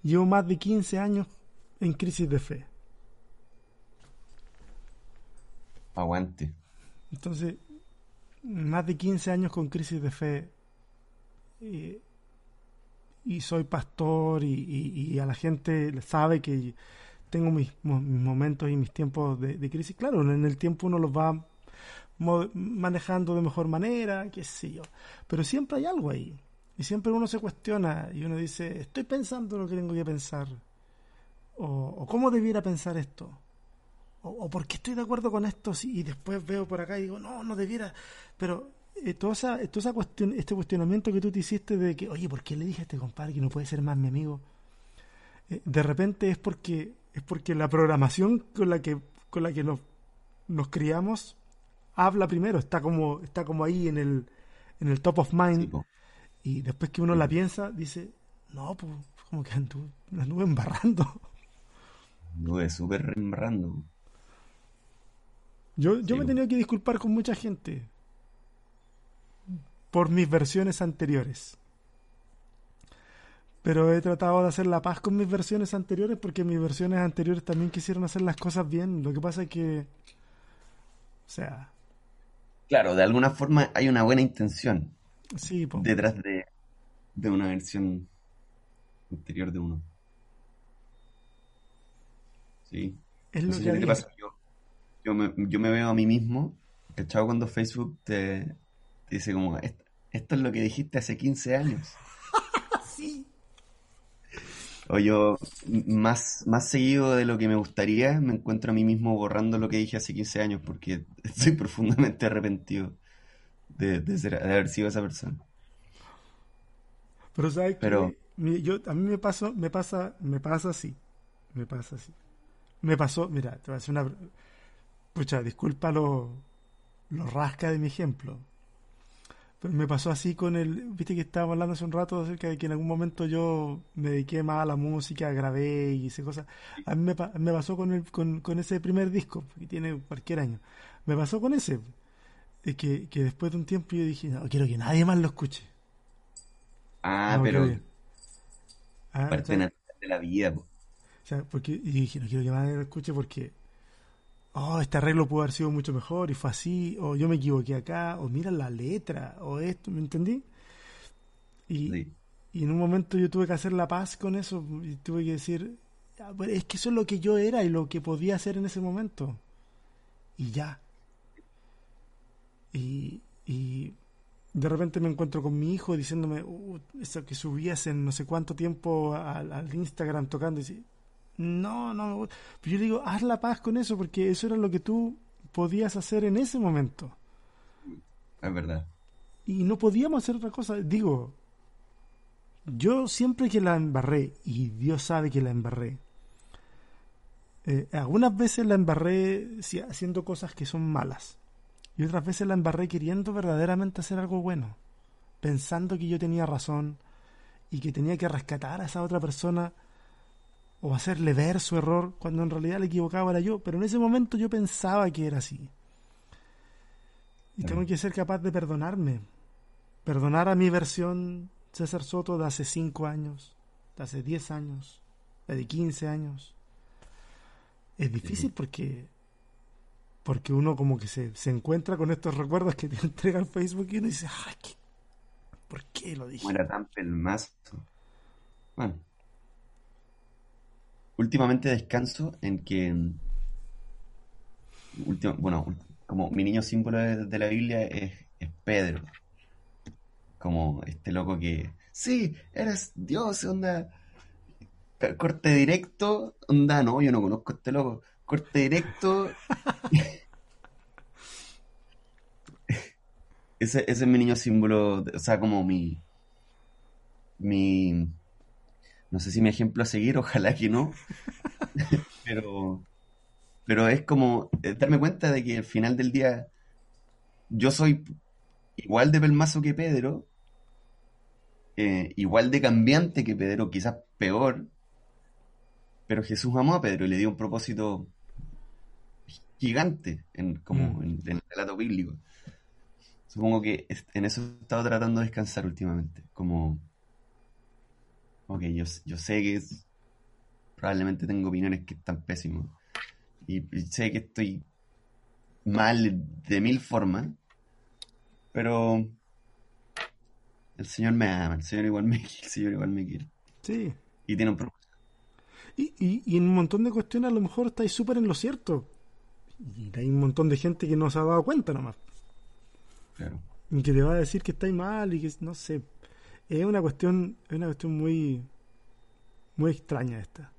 Llevo más de 15 años en crisis de fe. Aguante. Entonces, más de 15 años con crisis de fe y, soy pastor y, a la gente sabe que tengo mis, momentos y mis tiempos de, crisis. Claro, en el tiempo uno los va manejando de mejor manera, qué sé yo, pero siempre hay algo ahí. Y siempre uno se cuestiona y uno dice, estoy pensando lo que tengo que pensar. O, o cómo debiera pensar esto o, por qué estoy de acuerdo con esto y después veo por acá y digo, no, no debiera. Pero eh, toda esa, toda esa cuestión, este cuestionamiento que tú te hiciste de que, oye, ¿por qué le dije a este compadre que no puede ser más mi amigo? Eh, de repente es porque es porque la programación con la que con la que nos, nos criamos habla primero, está como está como ahí en el en el top of mind y después que uno la piensa dice, no, pues como que anduve, anduve embarrando. [laughs] Anduve súper embarrando. Yo, yo me he tenido que disculpar con mucha gente por mis versiones anteriores. Pero he tratado de hacer la paz con mis versiones anteriores porque mis versiones anteriores también quisieron hacer las cosas bien. Lo que pasa es que... O sea... Claro, de alguna forma hay una buena intención sí, detrás de, de una versión anterior de uno. Sí. Es lo que pasa. Yo, yo me, yo me veo a mí mismo, ¿cachado? Cuando Facebook te, dice como, esto, es lo que dijiste hace 15 años. O yo, más, más seguido de lo que me gustaría, me encuentro a mí mismo borrando lo que dije hace 15 años porque [laughs] estoy profundamente arrepentido de, ser, de haber sido esa persona. Pero sabes Pero... yo a mí me pasó, me pasa, me pasa así. Me pasa así. Me pasó, mira, te voy a hacer una Pucha, disculpa lo, lo rasca de mi ejemplo. Me pasó así con el. Viste que estábamos hablando hace un rato acerca de que en algún momento yo me dediqué más a la música, grabé y hice cosas. A mí me, me pasó con, el, con, con, ese primer disco, que tiene cualquier año. Me pasó con ese. Que, que después de un tiempo yo dije, no, quiero que nadie más lo escuche. Ah, pero. Ah, parte de la vida. O sea, porque, y dije, no quiero que nadie lo escuche porque oh, este arreglo pudo haber sido mucho mejor y fue así, o yo me equivoqué acá, o mira la letra, o esto, ¿me entendí? Y, y en un momento yo tuve que hacer la paz con eso y tuve que decir, es que eso es lo que yo era y lo que podía hacer en ese momento. Y ya. Y, y de repente me encuentro con mi hijo diciéndome uh, eso que subías en no sé cuánto tiempo al, Instagram tocando y dice, no, no, yo le digo, haz la paz con eso porque eso era lo que tú podías hacer en ese momento. Es verdad. Y no podíamos hacer otra cosa. Digo, yo siempre que la embarré, y Dios sabe que la embarré, eh, algunas veces la embarré haciendo cosas que son malas. Y otras veces la embarré queriendo verdaderamente hacer algo bueno. Pensando que yo tenía razón y que tenía que rescatar a esa otra persona o hacerle ver su error cuando en realidad le equivocaba era yo. Pero en ese momento yo pensaba que era así. Y tengo que ser capaz de perdonarme. Perdonar a mi versión César Soto de hace 5 años, de hace 10 años, de 15 años es difícil porque porque uno como que se, se, encuentra con estos recuerdos que te [laughs] entrega el Facebook y uno dice, ay, ¿por qué lo dije? era tan pelmazo. Bueno. Últimamente descanso en que, último, bueno, como mi niño símbolo de, la Biblia es, Pedro. Como este loco que, sí, eres Dios, onda, corte directo, onda, no, yo no conozco este loco. Corte directo. [laughs] ese, es mi niño símbolo, o sea, como mi. Mi. No sé si mi ejemplo a seguir, [laughs] ojalá que no. pero. Pero es como darme cuenta de que al final del día yo soy igual de pelmazo que Pedro, eh, igual de cambiante que Pedro, quizás peor, pero Jesús amó a Pedro y le dio un propósito gigante en, como mm. en, el relato bíblico. Supongo que en eso he estado tratando de descansar últimamente. Como, ok, yo, yo sé que probablemente tengo opiniones que están pésimas. Y, sé que estoy mal de mil formas. Pero el Señor me ama, el Señor igual me, [laughs] el Señor igual me quiere. Sí. Y tiene un propósito. Y, y, en un montón de cuestiones a lo mejor estáis súper en lo cierto. Y hay un montón de gente que no se ha dado cuenta nomás. Claro. Y que te va a decir que estáis mal y que no sé. Es una cuestión, es una cuestión muy, muy extraña esta.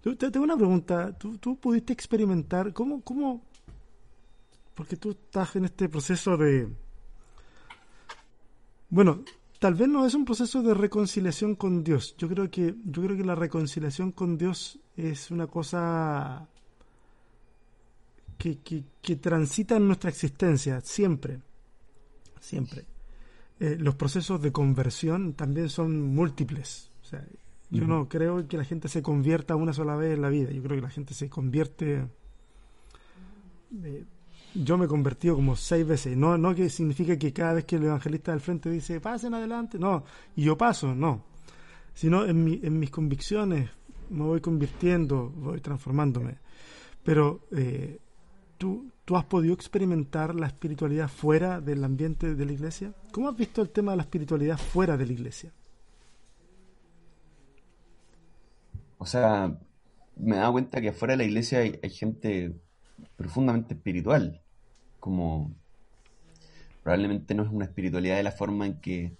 Te tengo una pregunta. ¿Tú, tú pudiste experimentar cómo, cómo, porque tú estás en este proceso de, bueno, tal vez no es un proceso de reconciliación con Dios. Yo creo que, yo creo que la reconciliación con Dios es una cosa que, que, transita en nuestra existencia, siempre. Siempre. Eh, los procesos de conversión también son múltiples. O sea, yo no creo que la gente se convierta una sola vez en la vida. Yo creo que la gente se convierte. Eh, yo me he convertido como seis veces. No, no que significa que cada vez que el evangelista del frente dice, pasen adelante, no, y yo paso, no. Sino en, mi, en mis convicciones me voy convirtiendo, voy transformándome. Pero eh, ¿tú, ¿tú has podido experimentar la espiritualidad fuera del ambiente de la iglesia? ¿Cómo has visto el tema de la espiritualidad fuera de la iglesia? O sea, me he dado cuenta que fuera de la iglesia hay gente profundamente espiritual, como probablemente no es una espiritualidad de la forma en que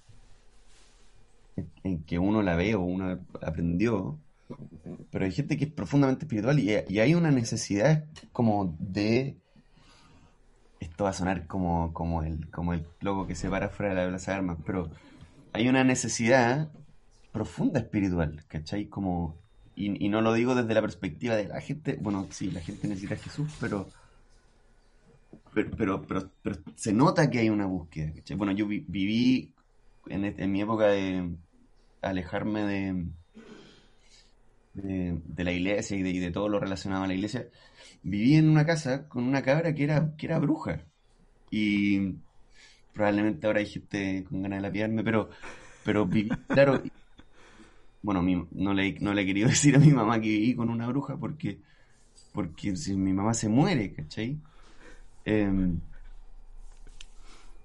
en que uno la ve o uno aprendió, pero hay gente que es profundamente espiritual y, hay una necesidad como de esto va a sonar como, como el como el logo que se para fuera de la plaza de armas, pero hay una necesidad profunda espiritual, ¿cachai? Como y, no lo digo desde la perspectiva de la gente, bueno, sí, la gente necesita a Jesús, pero pero, pero, pero, se nota que hay una búsqueda. Bueno, yo viví en, en, mi época de alejarme de, de, la iglesia y de, todo lo relacionado a la iglesia, viví en una casa con una cabra que era, que era bruja. Y probablemente ahora hay gente con ganas de lapidarme, pero, pero viví, claro, bueno, no le, no le he querido [laughs] decir a mi mamá que viví con una bruja porque porque si mi mamá se muere, ¿cachai? Em,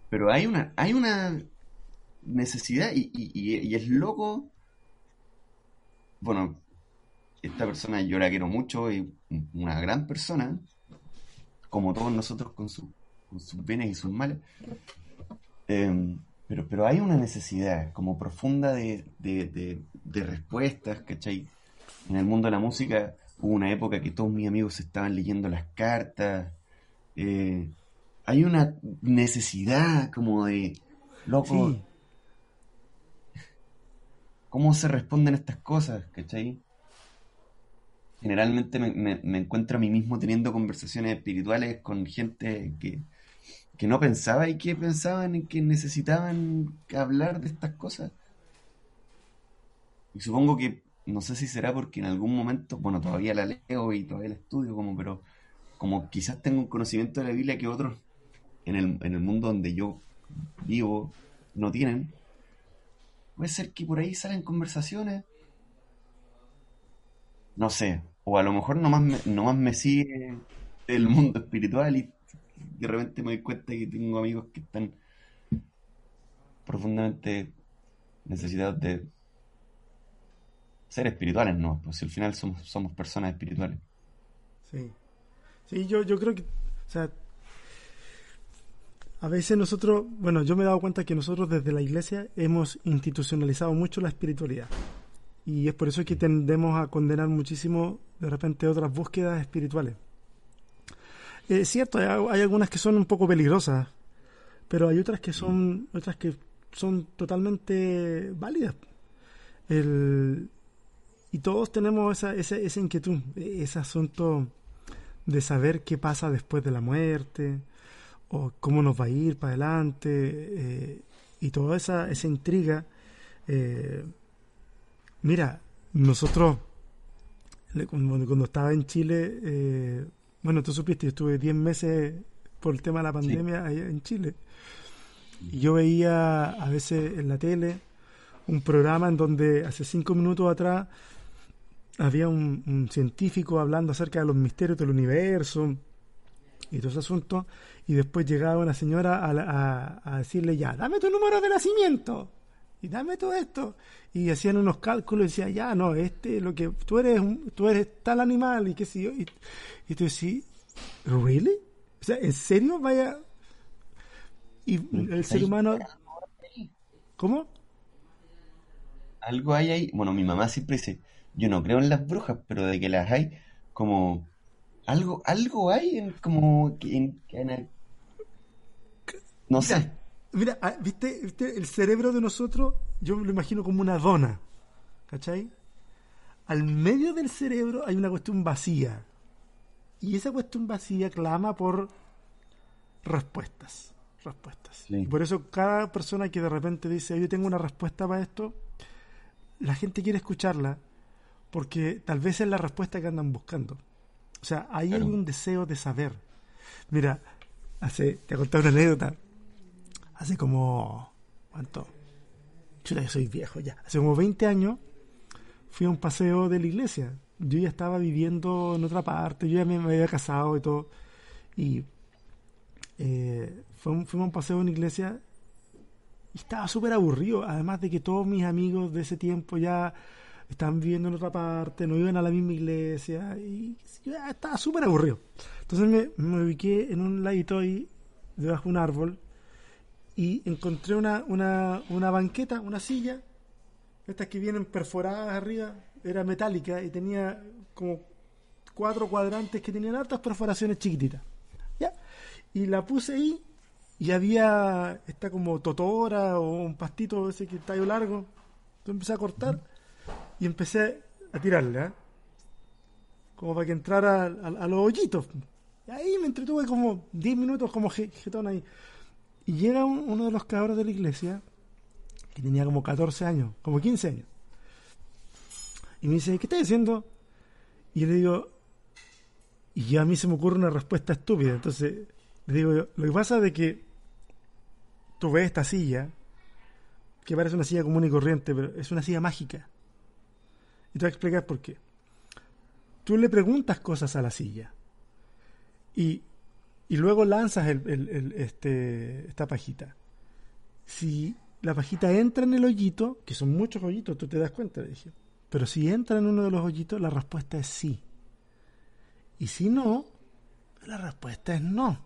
pero hay una, hay una necesidad y, y, es loco. Bueno, esta persona yo la quiero mucho, y una gran persona, como todos nosotros con, sus bienes y sus males. Em, pero, pero hay una necesidad como profunda de, de, de, respuestas, ¿cachai? En el mundo de la música hubo una época que todos mis amigos estaban leyendo las cartas. Eh, hay una necesidad como de, loco, ¿cómo se responden estas cosas? ¿Cachai? Generalmente me, me encuentro a mí mismo teniendo conversaciones espirituales con gente que, que no pensaba y que pensaban en que necesitaban hablar de estas cosas. Y supongo que, no sé si será porque en algún momento, bueno, todavía la leo y todavía la estudio, como, pero como quizás tengo un conocimiento de la Biblia que otros en el, en el mundo donde yo vivo no tienen, puede ser que por ahí salen conversaciones. No sé, o a lo mejor nomás me, nomás me sigue el mundo espiritual y de repente me doy cuenta que tengo amigos que están profundamente necesitados de ser espirituales, ¿no? Pues al final somos, somos personas espirituales. Sí. Sí, yo, yo creo que, o sea, a veces nosotros, bueno, yo me he dado cuenta que nosotros desde la iglesia hemos institucionalizado mucho la espiritualidad. Y es por eso que tendemos a condenar muchísimo de repente otras búsquedas espirituales. Es cierto, hay, algunas que son un poco peligrosas, pero hay otras que son otras que son totalmente válidas. y todos tenemos esa, esa, esa inquietud, ese asunto de saber qué pasa después de la muerte, o cómo nos va a ir para adelante, eh, y toda esa, esa intriga. Eh, mira, nosotros, cuando, estaba en Chile, eh, bueno, tú supiste, yo estuve 10 meses por el tema de la pandemia allá en Chile. Y yo veía a veces en la tele un programa en donde hace cinco minutos atrás había un, científico hablando acerca de los misterios del universo y todo ese asunto, y después llegaba una señora a, a decirle ya, dame tu número de nacimiento y dame todo esto. Y hacían unos cálculos y decían, ya, no, este, lo que tú eres, tú eres tal animal y qué sé yo. Y, y tú decís, ¿really? O sea, ¿en serio? Vaya. Y el ser humano. ¿Cómo? Algo hay ahí. Bueno, mi mamá siempre dice, yo no creo en las brujas, pero de que las hay, como. Algo, algo hay en, como. En, no sé. Mira, ah, ¿viste, El cerebro de nosotros, yo me lo imagino como una dona. ¿Cachai? Al medio del cerebro hay una cuestión vacía. Y esa cuestión vacía clama por respuestas. Respuestas. Y por eso cada persona que de repente dice, yo tengo una respuesta para esto, la gente quiere escucharla porque tal vez es la respuesta que andan buscando. O sea, ahí hay un deseo de saber. Mira, hace, te he contado una anécdota hace como. ¿Cuánto? Chuta, yo soy viejo ya. Hace como 20 años fui a un paseo de la iglesia. Yo ya estaba viviendo en otra parte, yo ya me, había casado y todo. Y eh, a un paseo en la iglesia y estaba súper aburrido. Además de que todos mis amigos de ese tiempo ya estaban viviendo en otra parte, no iban a la misma iglesia y estaba súper aburrido. Entonces me, me ubiqué en un ladito ahí, debajo de un árbol, y encontré una, una, una banqueta, una silla, estas que vienen perforadas arriba, era metálica y tenía como cuatro cuadrantes que tenían altas perforaciones chiquititas. ¿ya? Y la puse ahí y había esta como totora o un pastito ese que tallo largo. Entonces empecé a cortar y empecé a tirarle, ¿eh? como para que entrara a, los hoyitos. Y ahí me entretuve como 10 minutos como jetón ahí. Y llega uno de los cabros de la iglesia, que tenía como 14 años, como 15 años. Y me dice, ¿qué estás haciendo? Y yo le digo, y a mí se me ocurre una respuesta estúpida. Entonces, le digo, lo que pasa es que tú ves esta silla, que parece una silla común y corriente, pero es una silla mágica. Y te voy a explicar por qué. tú le preguntas cosas a la silla y, y luego lanzas el, este, esta pajita. Si la pajita entra en el hoyito, que son muchos hoyitos, tú te das cuenta, le dije. Pero si entra en uno de los hoyitos, la respuesta es sí. Y si no, la respuesta es no.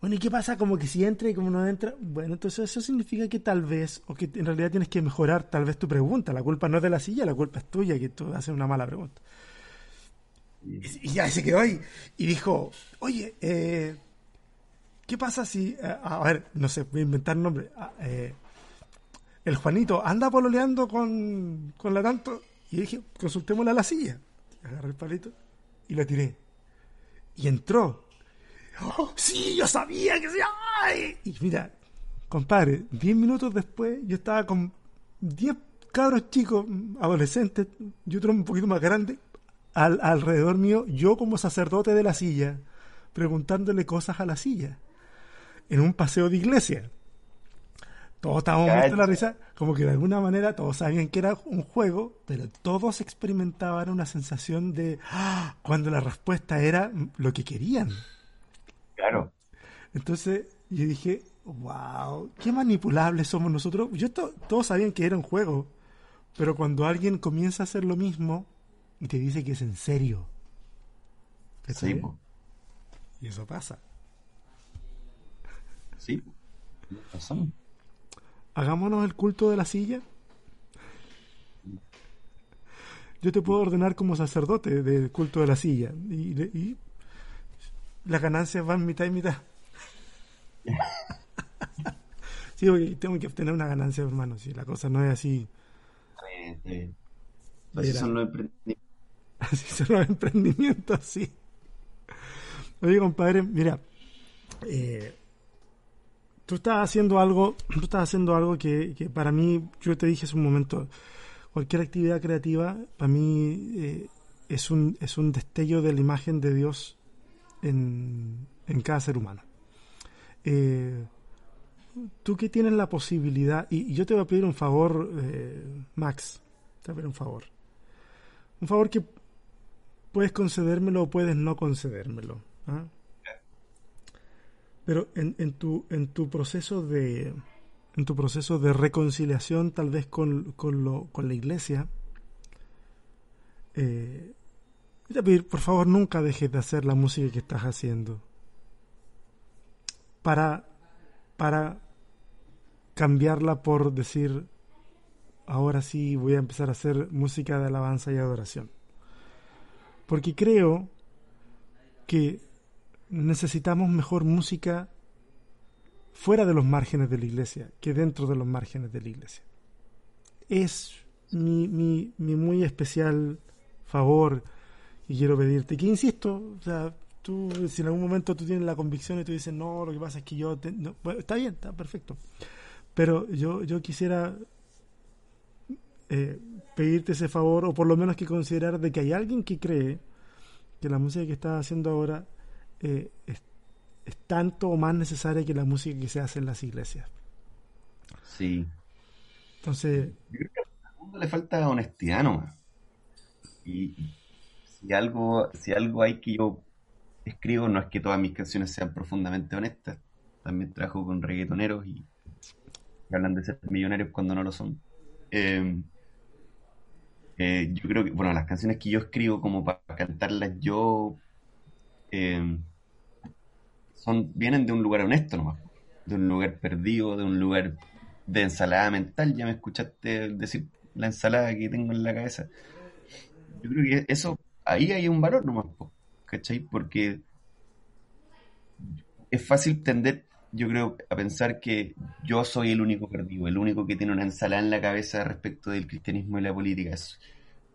Bueno, ¿y qué pasa? Como que si entra y como no entra. Bueno, entonces eso significa que tal vez, o que en realidad tienes que mejorar tal vez tu pregunta. La culpa no es de la silla, la culpa es tuya, que tú haces una mala pregunta. Y, ya se quedó ahí. Y dijo, oye, eh, ¿qué pasa si... eh, a ver, no sé, voy a inventar nombre. Ah, eh, el Juanito anda pololeando con, con la tanto. Y dije, consultémosle a la silla. Agarré el palito y lo tiré. Y entró. ¡Oh, sí, yo sabía que sí. ¡Ay! Y mira, compadre, 10 minutos después yo estaba con 10 cabros chicos, adolescentes, y otro un poquito más grande, al, alrededor mío, yo como sacerdote de la silla, preguntándole cosas a la silla, en un paseo de iglesia. Todos estábamos muertos la risa, como que de alguna manera todos sabían que era un juego, pero todos experimentaban una sensación de ¡ah! cuando la respuesta era lo que querían. Claro. Entonces yo dije, wow, qué manipulables somos nosotros. Yo to- todos sabían que era un juego, pero cuando alguien comienza a hacer lo mismo y te dice que es en serio. Sí. Y eso pasa. Sí. razón. Hagámonos el culto de la silla. Yo te puedo ordenar como sacerdote del culto de la silla. Y, y las ganancias van mitad y mitad. [laughs] sí, porque tengo que obtener una ganancia, hermano. Si la cosa no es así. Sí, sí. Así son los emprendimientos. [laughs] Así son los emprendimientos, sí. Oye, compadre, mira, eh, tú estás haciendo algo, tú estás haciendo algo que, que para mí, yo te dije hace un momento, cualquier actividad creativa para mí eh, es un es un destello de la imagen de Dios en, en cada ser humano. Eh, tú que tienes la posibilidad, y, y yo te voy a pedir un favor, eh, Max, te voy a pedir un favor. Un favor que puedes concedérmelo o puedes no concedérmelo. ¿ah? Pero en, en, tu, en tu proceso de en tu proceso de reconciliación tal vez con, con, lo, con la iglesia, eh, voy a pedir, por favor, nunca dejes de hacer la música que estás haciendo. Para, para cambiarla por decir, ahora sí voy a empezar a hacer música de alabanza y adoración. Porque creo que necesitamos mejor música fuera de los márgenes de la iglesia que dentro de los márgenes de la iglesia. Es mi, mi, mi muy especial favor y quiero pedirte que insisto, o sea, tú si en algún momento tú tienes la convicción y tú dices, no, lo que pasa es que yo... te-". No, bueno, está bien, está perfecto. Pero yo, yo quisiera eh, pedirte ese favor o por lo menos que considerar de que hay alguien que cree que la música que estás haciendo ahora eh, es, es tanto o más necesaria que la música que se hace en las iglesias. Sí. Entonces, Yo creo que al mundo le falta honestidad nomás. Y y si algo, si algo hay que yo escribo, no es que todas mis canciones sean profundamente honestas. También trabajo con reggaetoneros y que hablan de ser millonarios cuando no lo son. Eh, eh, yo creo que, bueno, las canciones que yo escribo como para cantarlas yo eh, son, vienen de un lugar honesto nomás, de un lugar perdido, de un lugar de ensalada mental. Ya me escuchaste decir la ensalada que tengo en la cabeza. Yo creo que eso, ahí hay un valor nomás, ¿cachai? Porque es fácil tender, yo creo, a pensar que yo soy el único perdido, el único que tiene una ensalada en la cabeza respecto del cristianismo y la política.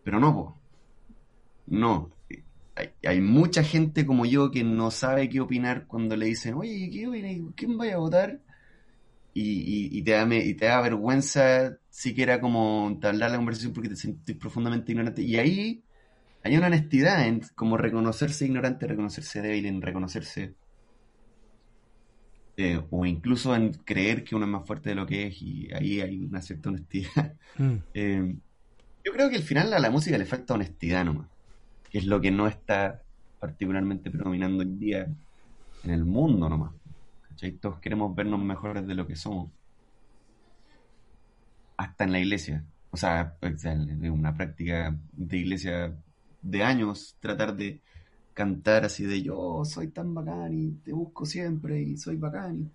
Pero no, po. No. Hay, mucha gente como yo que no sabe qué opinar cuando le dicen, oye, ¿qué? ¿Quién vaya a votar? Y, y, y te da vergüenza siquiera como entablar la conversación porque te sientes profundamente ignorante. Y ahí hay una honestidad en como reconocerse ignorante, reconocerse débil, en reconocerse eh, o incluso en creer que uno es más fuerte de lo que es y ahí hay una cierta honestidad. [laughs] mm, Eh, yo creo que al final a la música le falta honestidad nomás. que es lo que no está particularmente predominando hoy día en el mundo nomás. ¿cachai? Todos queremos vernos mejores de lo que somos. Hasta en la iglesia. O sea, es una práctica de iglesia de años tratar de cantar así de yo soy tan bacán y te busco siempre y soy bacán.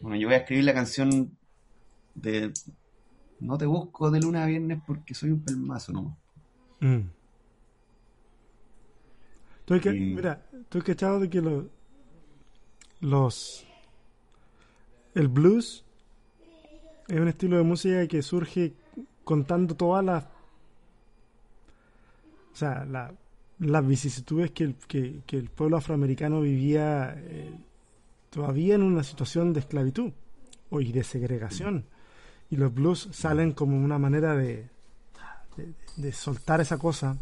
Bueno, yo voy a escribir la canción de no te busco de luna a viernes porque soy un pelmazo nomás. Mm. Estoy que, Mira, estoy cachado de que los, los. El blues es un estilo de música que surge contando todas las. O sea, las vicisitudes que el, que, el pueblo afroamericano vivía eh, todavía en una situación de esclavitud y de segregación. Y los blues salen como una manera de, de soltar esa cosa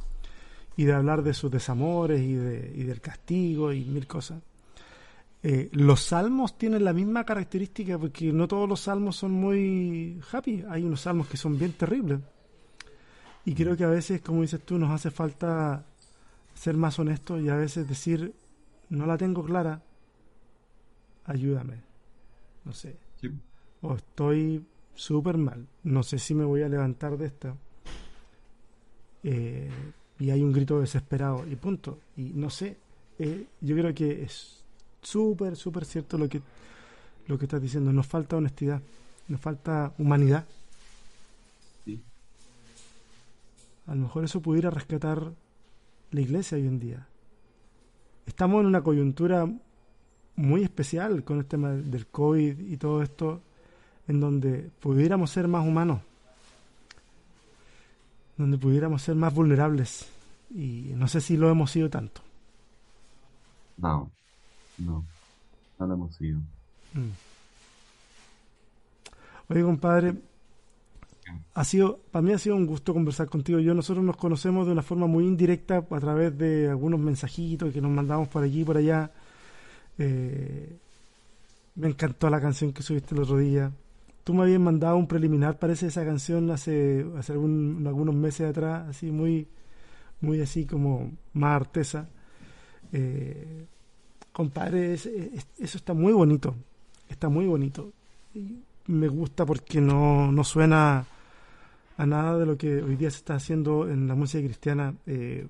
y de hablar de sus desamores y, de, y del castigo y mil cosas. Eh, los salmos tienen la misma característica porque no todos los salmos son muy happy, hay unos salmos que son bien terribles. Y creo que a veces, como dices tú, nos hace falta ser más honestos y a veces decir, no la tengo clara, ayúdame. No sé. O estoy súper mal, no sé si me voy a levantar de esta. Eh, y hay un grito desesperado y punto. Y no sé, eh, yo creo que es súper, súper cierto lo que, lo que estás diciendo. Nos falta honestidad, nos falta humanidad. A lo mejor eso pudiera rescatar la iglesia hoy en día. Estamos en una coyuntura muy especial con el tema del COVID y todo esto, en donde pudiéramos ser más humanos donde pudiéramos ser más vulnerables. Y no sé si lo hemos sido tanto. No, no, no lo hemos sido. Mm. Oye, compadre, ha sido, para mí ha sido un gusto conversar contigo. Yo, nosotros nos conocemos de una forma muy indirecta a través de algunos mensajitos que nos mandamos por aquí y por allá. Eh, me encantó la canción que subiste el otro día. Tú me habías mandado un preliminar, parece, esa canción hace, hace algunos meses atrás, así muy, muy así como más artesa. Eh, compadre, eso está muy bonito, está muy bonito. Me gusta porque no, no suena a nada de lo que hoy día se está haciendo en la música cristiana. Eh,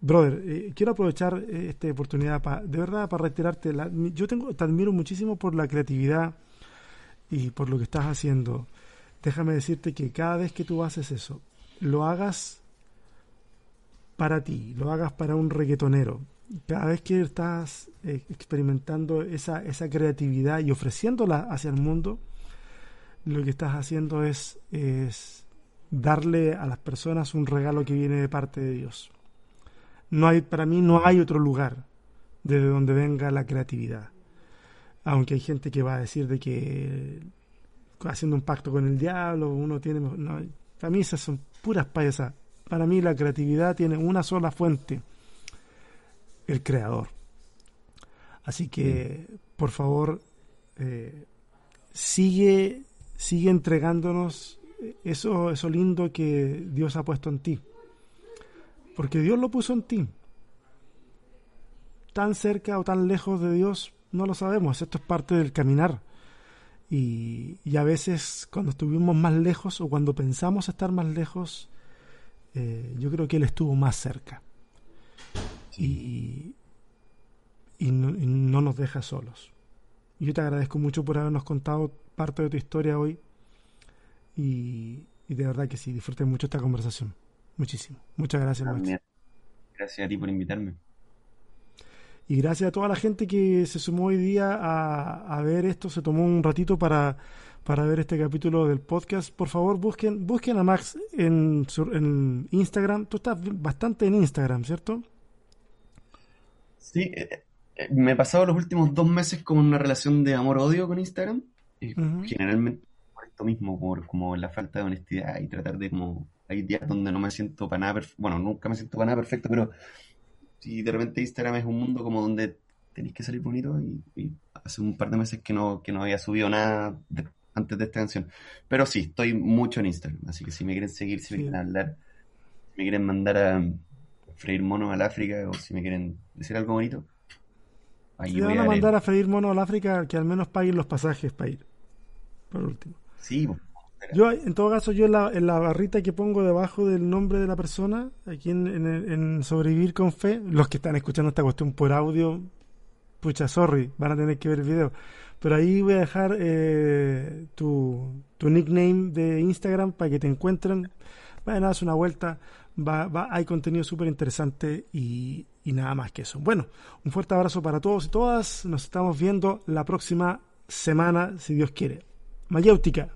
brother, eh, quiero aprovechar eh, esta oportunidad para, de verdad, para reiterarte. La, yo tengo, te admiro muchísimo por la creatividad y por lo que estás haciendo, déjame decirte que cada vez que tú haces eso, lo hagas para ti, lo hagas para un reggaetonero. Cada vez que estás eh, experimentando esa, esa creatividad y ofreciéndola hacia el mundo, lo que estás haciendo es, es darle a las personas un regalo que viene de parte de Dios. No hay, para mí no hay otro lugar desde donde venga la creatividad. Aunque hay gente que va a decir de que haciendo un pacto con el diablo uno tiene no, para mí esas son puras payasas. Para mí la creatividad tiene una sola fuente el creador. Así que por favor eh, sigue sigue entregándonos eso eso lindo que Dios ha puesto en ti porque Dios lo puso en ti tan cerca o tan lejos de Dios no lo sabemos, esto es parte del caminar. Y, a veces cuando estuvimos más lejos o cuando pensamos estar más lejos, eh, yo creo que Él estuvo más cerca. Y, y, no, nos deja solos. Yo te agradezco mucho por habernos contado parte de tu historia hoy. Y, de verdad que sí, disfruté mucho esta conversación. Muchísimo. Muchas gracias, Gracias a ti por invitarme. Y gracias a toda la gente que se sumó hoy día a, ver esto, se tomó un ratito para, para ver este capítulo del podcast. Por favor, busquen, busquen a Max en, en Instagram. Tú estás bastante en Instagram, ¿cierto? Sí, eh, eh, me he pasado los últimos dos meses como una relación de amor-odio con Instagram. Y Generalmente por esto mismo, por como la falta de honestidad y tratar de como... Hay días donde no me siento para nada perfecto, bueno, nunca me siento para nada perfecto, pero y de repente Instagram es un mundo como donde tenéis que salir bonito y, hace un par de meses que no, que no había subido nada antes de esta canción. Pero sí, estoy mucho en Instagram, así que si me quieren seguir, si me quieren hablar, si me quieren mandar a, freír monos al África o si me quieren decir algo bonito. Si van a mandar a freír monos al África, que al menos paguen los pasajes para ir. Por último. Sí, yo, en todo caso, yo en la, en la, barrita que pongo debajo del nombre de la persona, aquí en, en, Sobrevivir con Fe, los que están escuchando esta cuestión por audio, pucha, sorry, van a tener que ver el video. Pero ahí voy a dejar eh, tu, tu nickname de Instagram para que te encuentren. Vayan a darse una vuelta. Va, va, hay contenido súper interesante y, y nada más que eso. Bueno, un fuerte abrazo para todos y todas. Nos estamos viendo la próxima semana, si Dios quiere. Mayéutica.